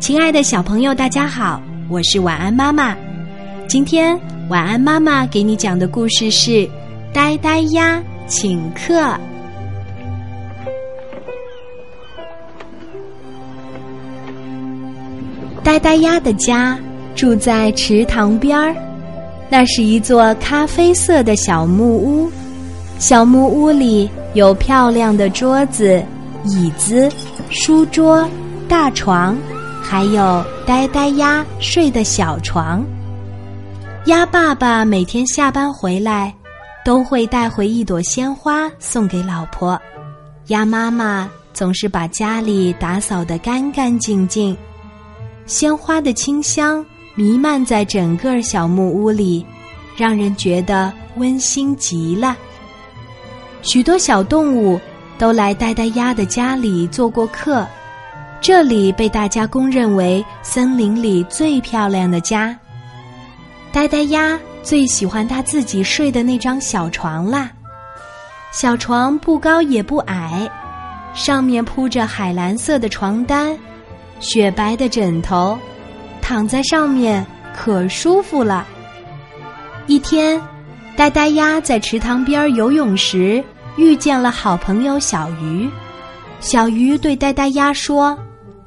亲爱的小朋友，大家好，我是晚安妈妈。今天晚安妈妈给你讲的故事是《呆呆鸭请客》。呆呆鸭的家住在池塘边儿，那是一座咖啡色的小木屋。小木屋里有漂亮的桌子、椅子、书桌、大床，还有呆呆鸭睡的小床。鸭爸爸每天下班回来，都会带回一朵鲜花送给老婆。鸭妈妈总是把家里打扫得干干净净，鲜花的清香弥漫在整个小木屋里，让人觉得温馨极了。许多小动物都来呆呆鸭的家里做过客，这里被大家公认为森林里最漂亮的家。呆呆鸭最喜欢他自己睡的那张小床啦，小床不高也不矮，上面铺着海蓝色的床单，雪白的枕头，躺在上面可舒服了。一天。呆呆鸭在池塘边游泳时遇见了好朋友小鱼。小鱼对呆呆鸭说：“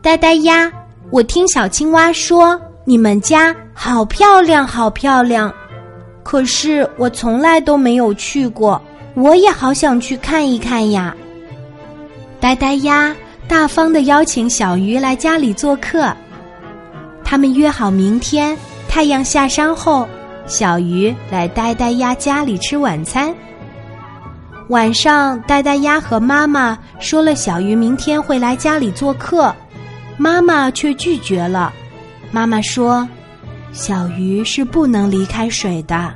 呆呆鸭，我听小青蛙说你们家好漂亮，好漂亮。可是我从来都没有去过，我也好想去看一看呀。”呆呆鸭大方的邀请小鱼来家里做客。他们约好明天太阳下山后。小鱼来呆呆鸭家里吃晚餐。晚上，呆呆鸭和妈妈说了小鱼明天会来家里做客，妈妈却拒绝了。妈妈说：“小鱼是不能离开水的，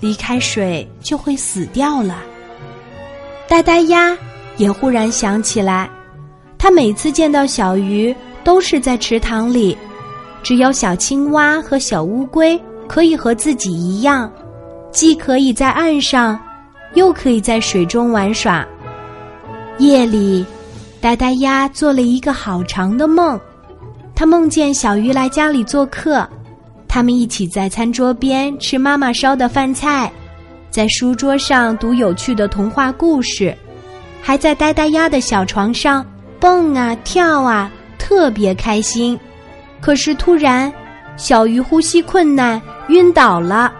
离开水就会死掉了。”呆呆鸭也忽然想起来，他每次见到小鱼都是在池塘里，只有小青蛙和小乌龟。可以和自己一样，既可以在岸上，又可以在水中玩耍。夜里，呆呆鸭做了一个好长的梦，他梦见小鱼来家里做客，他们一起在餐桌边吃妈妈烧的饭菜，在书桌上读有趣的童话故事，还在呆呆鸭的小床上蹦啊跳啊，特别开心。可是突然，小鱼呼吸困难。晕倒了，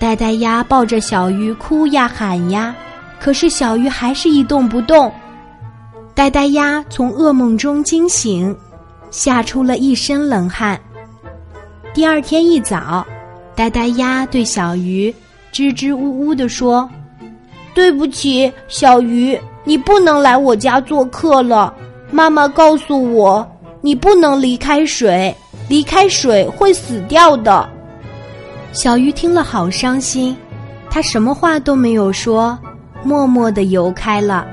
呆呆鸭抱着小鱼哭呀喊呀，可是小鱼还是一动不动。呆呆鸭从噩梦中惊醒，吓出了一身冷汗。第二天一早，呆呆鸭对小鱼支支吾吾地说：“对不起，小鱼，你不能来我家做客了。妈妈告诉我，你不能离开水，离开水会死掉的。”小鱼听了好伤心，他什么话都没有说，默默地游开了。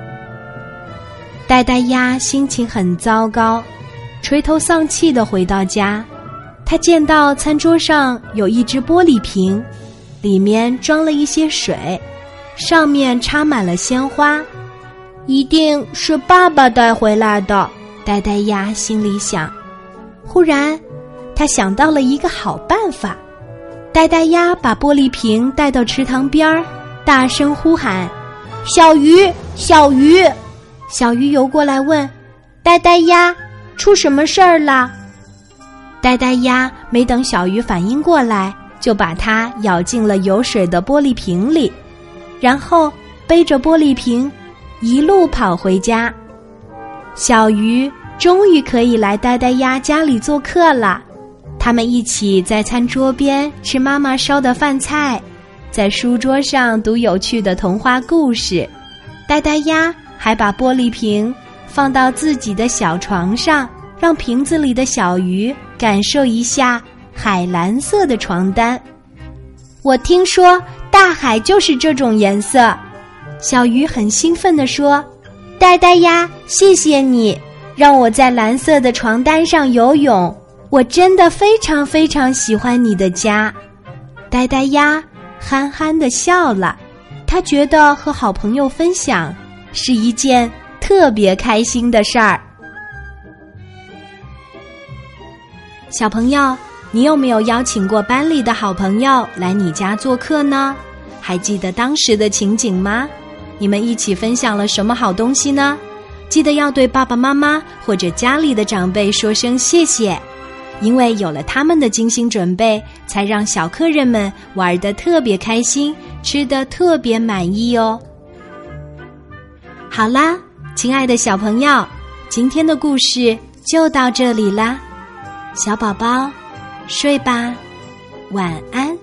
呆呆鸭心情很糟糕，垂头丧气地回到家。他见到餐桌上有一只玻璃瓶，里面装了一些水，上面插满了鲜花，一定是爸爸带回来的。呆呆鸭心里想。忽然，他想到了一个好办法。呆呆鸭把玻璃瓶带到池塘边儿，大声呼喊：“小鱼，小鱼！”小鱼游过来问：“呆呆鸭，出什么事儿了？”呆呆鸭没等小鱼反应过来，就把它咬进了有水的玻璃瓶里，然后背着玻璃瓶一路跑回家。小鱼终于可以来呆呆鸭家里做客了。他们一起在餐桌边吃妈妈烧的饭菜，在书桌上读有趣的童话故事。呆呆鸭还把玻璃瓶放到自己的小床上，让瓶子里的小鱼感受一下海蓝色的床单。我听说大海就是这种颜色，小鱼很兴奋地说：“呆呆鸭，谢谢你，让我在蓝色的床单上游泳。”我真的非常非常喜欢你的家，呆呆鸭憨憨的笑了。他觉得和好朋友分享是一件特别开心的事儿。小朋友，你有没有邀请过班里的好朋友来你家做客呢？还记得当时的情景吗？你们一起分享了什么好东西呢？记得要对爸爸妈妈或者家里的长辈说声谢谢，因为有了他们的精心准备，才让小客人们玩得特别开心，吃得特别满意哦。好啦，亲爱的小朋友，今天的故事就到这里啦，小宝宝，睡吧，晚安。